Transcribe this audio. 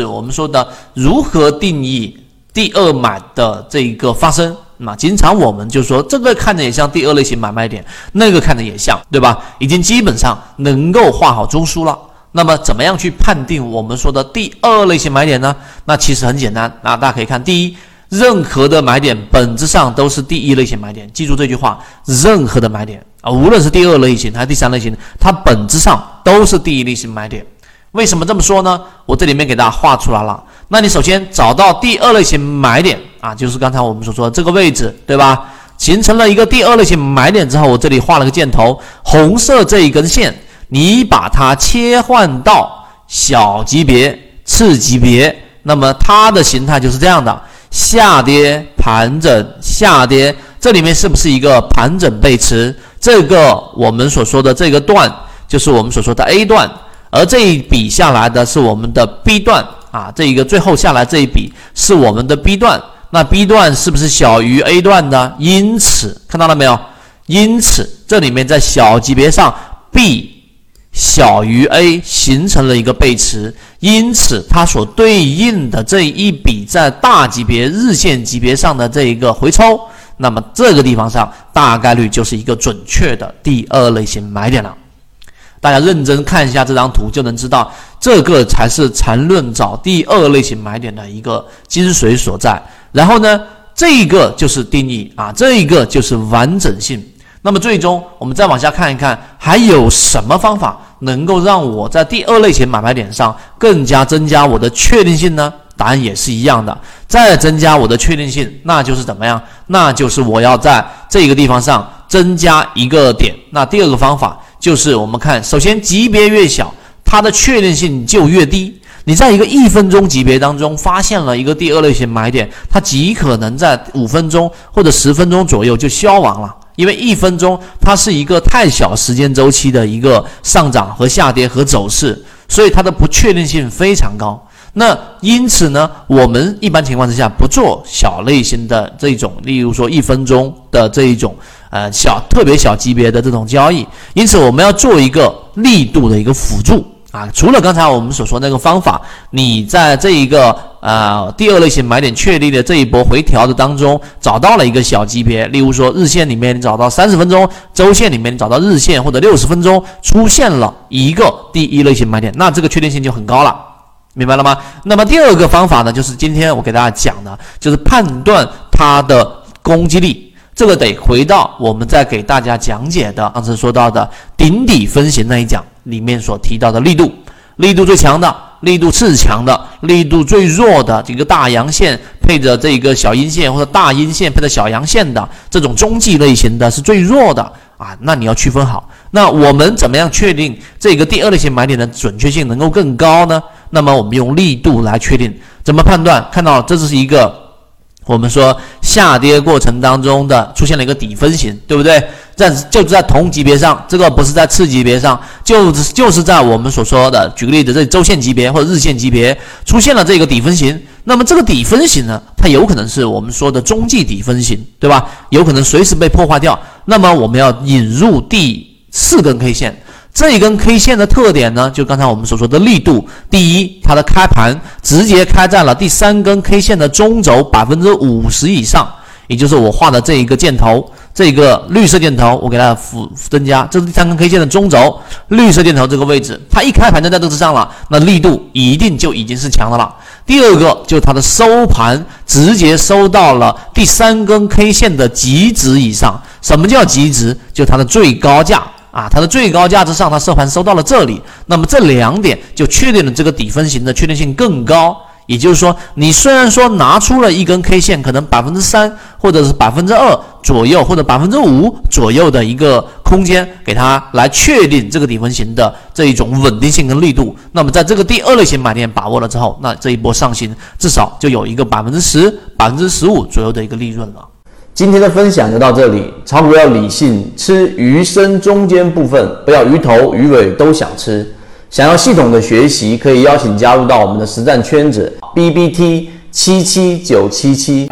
是我们说的如何定义第二买的这一个发生。那经常我们就说这个看着也像第二类型买卖点，那个看着也像，对吧？已经基本上能够画好中枢了。那么怎么样去判定我们说的第二类型买点呢？那其实很简单。那大家可以看，第一，任何的买点本质上都是第一类型买点。记住这句话，任何的买点啊，无论是第二类型还是第三类型，它本质上都是第一类型买点。为什么这么说呢？我这里面给大家画出来了。那你首先找到第二类型买点啊，就是刚才我们所说的这个位置，对吧？形成了一个第二类型买点之后，我这里画了个箭头，红色这一根线，你把它切换到小级别、次级别，那么它的形态就是这样的：下跌、盘整、下跌。这里面是不是一个盘整背驰？这个我们所说的这个段，就是我们所说的 A 段。而这一笔下来的是我们的 B 段啊，这一个最后下来这一笔是我们的 B 段，那 B 段是不是小于 A 段呢？因此看到了没有？因此这里面在小级别上 B 小于 A 形成了一个背驰，因此它所对应的这一笔在大级别日线级别上的这一个回抽，那么这个地方上大概率就是一个准确的第二类型买点了。大家认真看一下这张图，就能知道这个才是缠论找第二类型买点的一个精髓所在。然后呢，这一个就是定义啊，这一个就是完整性。那么最终我们再往下看一看，还有什么方法能够让我在第二类型买卖点上更加增加我的确定性呢？答案也是一样的，再增加我的确定性，那就是怎么样？那就是我要在这个地方上增加一个点。那第二个方法。就是我们看，首先级别越小，它的确定性就越低。你在一个一分钟级别当中发现了一个第二类型买点，它极可能在五分钟或者十分钟左右就消亡了，因为一分钟它是一个太小时间周期的一个上涨和下跌和走势，所以它的不确定性非常高。那因此呢，我们一般情况之下不做小类型的这种，例如说一分钟的这一种。呃，小特别小级别的这种交易，因此我们要做一个力度的一个辅助啊。除了刚才我们所说那个方法，你在这一个呃第二类型买点确立的这一波回调的当中，找到了一个小级别，例如说日线里面你找到三十分钟，周线里面你找到日线或者六十分钟出现了一个第一类型买点，那这个确定性就很高了，明白了吗？那么第二个方法呢，就是今天我给大家讲的，就是判断它的攻击力。这个得回到我们在给大家讲解的上次说到的顶底分型那一讲里面所提到的力度，力度最强的，力度次强的，力度最弱的这个大阳线配着这个小阴线或者大阴线配着小阳线的这种中继类型的是最弱的啊，那你要区分好。那我们怎么样确定这个第二类型买点的准确性能够更高呢？那么我们用力度来确定，怎么判断？看到这是一个。我们说下跌过程当中的出现了一个底分型，对不对？在就是在同级别上，这个不是在次级别上，就就是在我们所说的，举个例子，这周线级别或者日线级别出现了这个底分型。那么这个底分型呢，它有可能是我们说的中继底分型，对吧？有可能随时被破坏掉。那么我们要引入第四根 K 线。这一根 K 线的特点呢，就刚才我们所说的力度。第一，它的开盘直接开在了第三根 K 线的中轴百分之五十以上，也就是我画的这一个箭头，这个绿色箭头，我给它辅增加，这是第三根 K 线的中轴，绿色箭头这个位置，它一开盘就在这之上了，那力度一定就已经是强的了。第二个就是它的收盘直接收到了第三根 K 线的极值以上。什么叫极值？就它的最高价。啊，它的最高价之上，它收盘收到了这里，那么这两点就确定了这个底分型的确定性更高。也就是说，你虽然说拿出了一根 K 线，可能百分之三或者是百分之二左右，或者百分之五左右的一个空间，给它来确定这个底分型的这一种稳定性跟力度。那么在这个第二类型买点把握了之后，那这一波上行至少就有一个百分之十、百分之十五左右的一个利润了。今天的分享就到这里。炒股要理性，吃鱼身中间部分，不要鱼头鱼尾都想吃。想要系统的学习，可以邀请加入到我们的实战圈子 B B T 七七九七七。